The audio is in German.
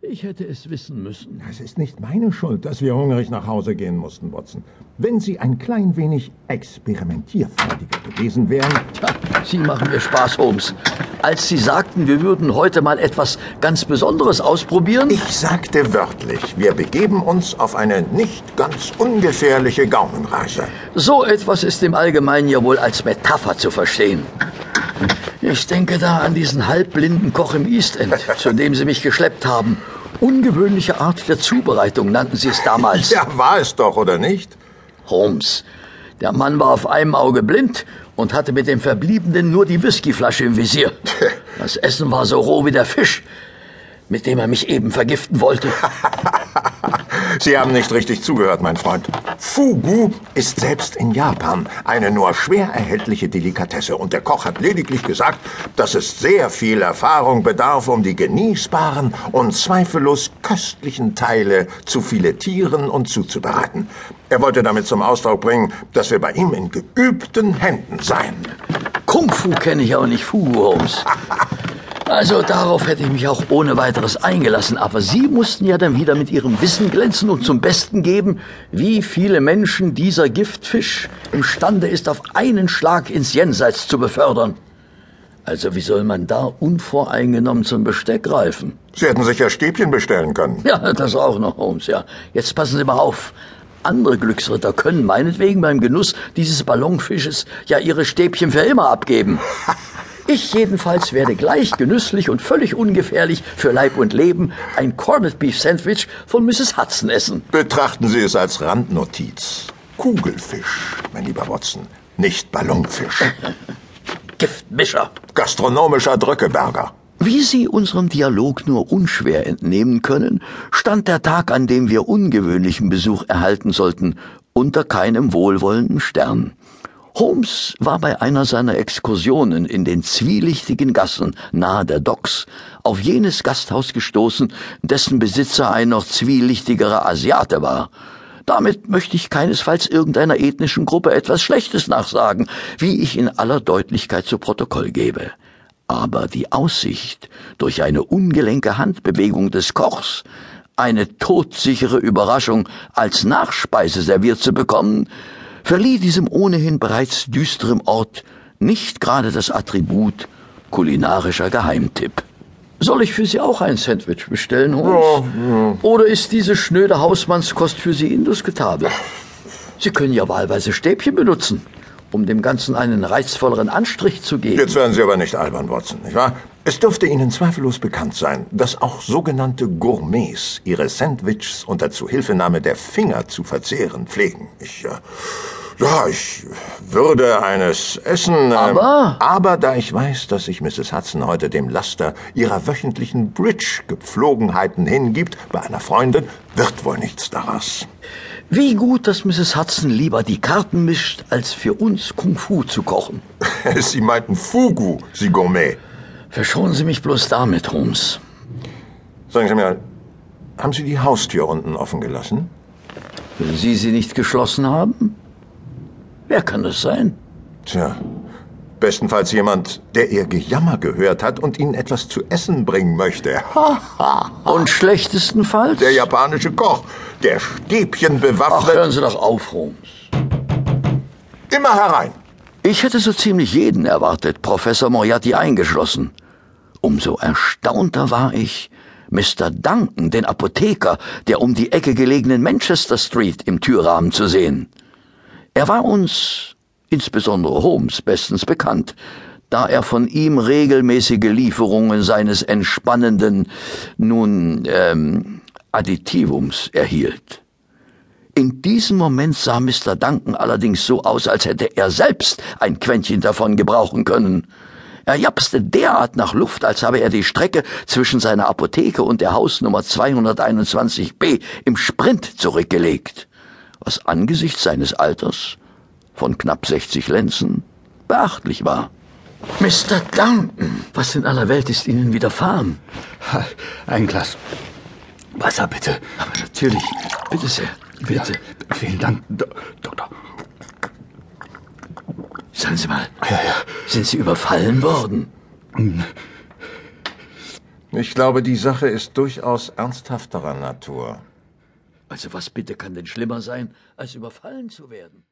Ich hätte es wissen müssen. Es ist nicht meine Schuld, dass wir hungrig nach Hause gehen mussten, Watson. Wenn Sie ein klein wenig experimentierfreudiger gewesen wären. Tja, Sie machen mir Spaß, Holmes. Als Sie sagten, wir würden heute mal etwas ganz Besonderes ausprobieren. Ich sagte wörtlich, wir begeben uns auf eine nicht ganz ungefährliche Gaumenreise. So etwas ist im Allgemeinen ja wohl als Metapher zu verstehen. Ich denke da an diesen halbblinden Koch im East End, zu dem Sie mich geschleppt haben. Ungewöhnliche Art der Zubereitung nannten Sie es damals. Ja, war es doch, oder nicht? Holmes. Der Mann war auf einem Auge blind und hatte mit dem Verbliebenen nur die Whiskyflasche im Visier. Das Essen war so roh wie der Fisch, mit dem er mich eben vergiften wollte. Sie haben nicht richtig zugehört, mein Freund. Fugu ist selbst in Japan eine nur schwer erhältliche Delikatesse und der Koch hat lediglich gesagt, dass es sehr viel Erfahrung bedarf, um die genießbaren und zweifellos köstlichen Teile zu filetieren und zuzubereiten. Er wollte damit zum Ausdruck bringen, dass wir bei ihm in geübten Händen seien. Kung Fu kenne ich aber nicht, Fugu Holmes. Also darauf hätte ich mich auch ohne weiteres eingelassen, aber Sie mussten ja dann wieder mit Ihrem Wissen glänzen und zum Besten geben, wie viele Menschen dieser Giftfisch imstande ist, auf einen Schlag ins Jenseits zu befördern. Also wie soll man da unvoreingenommen zum Besteck greifen? Sie hätten sich ja Stäbchen bestellen können. Ja, das auch noch, Holmes, ja. Jetzt passen Sie mal auf. Andere Glücksritter können meinetwegen beim Genuss dieses Ballonfisches ja ihre Stäbchen für immer abgeben. Ich jedenfalls werde gleich genüsslich und völlig ungefährlich für Leib und Leben ein Corned Beef Sandwich von Mrs. Hudson essen. Betrachten Sie es als Randnotiz. Kugelfisch, mein lieber Watson, nicht Ballonfisch. Giftmischer. Gastronomischer Drückeberger. Wie Sie unserem Dialog nur unschwer entnehmen können, stand der Tag, an dem wir ungewöhnlichen Besuch erhalten sollten, unter keinem wohlwollenden Stern. Holmes war bei einer seiner Exkursionen in den zwielichtigen Gassen nahe der Docks auf jenes Gasthaus gestoßen, dessen Besitzer ein noch zwielichtigerer Asiate war. Damit möchte ich keinesfalls irgendeiner ethnischen Gruppe etwas Schlechtes nachsagen, wie ich in aller Deutlichkeit zu Protokoll gebe. Aber die Aussicht, durch eine ungelenke Handbewegung des Kochs eine todsichere Überraschung als Nachspeise serviert zu bekommen, verlieh diesem ohnehin bereits düsterem Ort nicht gerade das Attribut kulinarischer Geheimtipp. Soll ich für Sie auch ein Sandwich bestellen, Holmes? Ja, ja. Oder ist diese schnöde Hausmannskost für Sie indiskutabel? Sie können ja wahlweise Stäbchen benutzen, um dem Ganzen einen reizvolleren Anstrich zu geben. Jetzt werden Sie aber nicht albern, Watson, nicht wahr? Es dürfte Ihnen zweifellos bekannt sein, dass auch sogenannte Gourmets ihre Sandwiches unter Zuhilfenahme der Finger zu verzehren pflegen. Ich, äh, ja, ich würde eines essen. Äh, aber? Aber da ich weiß, dass sich Mrs. Hudson heute dem Laster ihrer wöchentlichen Bridge-Gepflogenheiten hingibt bei einer Freundin, wird wohl nichts daraus. Wie gut, dass Mrs. Hudson lieber die Karten mischt, als für uns Kung Fu zu kochen. Sie meinten Fugu, Sie Gourmet. Verschonen Sie mich bloß damit, Holmes. Sagen Sie mir, haben Sie die Haustür unten offen gelassen? Wenn Sie sie nicht geschlossen haben? Wer kann das sein? Tja, bestenfalls jemand, der Ihr Gejammer gehört hat und Ihnen etwas zu essen bringen möchte. und schlechtestenfalls? Der japanische Koch, der Stäbchen bewaffnet. Ach, hören Sie doch auf, Holmes. Immer herein. Ich hätte so ziemlich jeden erwartet, Professor Moriarty eingeschlossen. Umso erstaunter war ich, Mr. Duncan, den Apotheker der um die Ecke gelegenen Manchester Street, im Türrahmen zu sehen. Er war uns, insbesondere Holmes, bestens bekannt, da er von ihm regelmäßige Lieferungen seines entspannenden, nun, ähm, Additivums erhielt. In diesem Moment sah Mr. Duncan allerdings so aus, als hätte er selbst ein Quäntchen davon gebrauchen können. Er japste derart nach Luft, als habe er die Strecke zwischen seiner Apotheke und der Hausnummer 221b im Sprint zurückgelegt, was angesichts seines Alters von knapp 60 Lenzen beachtlich war. Mr. Duncan, was in aller Welt ist Ihnen widerfahren? Ein Glas Wasser, bitte. Aber natürlich. Bitte sehr. Bitte. Vielen Dank, Do Doktor. Sagen Sie mal. Ja, ja. Sind Sie überfallen worden? Ich glaube, die Sache ist durchaus ernsthafterer Natur. Also was bitte kann denn schlimmer sein, als überfallen zu werden?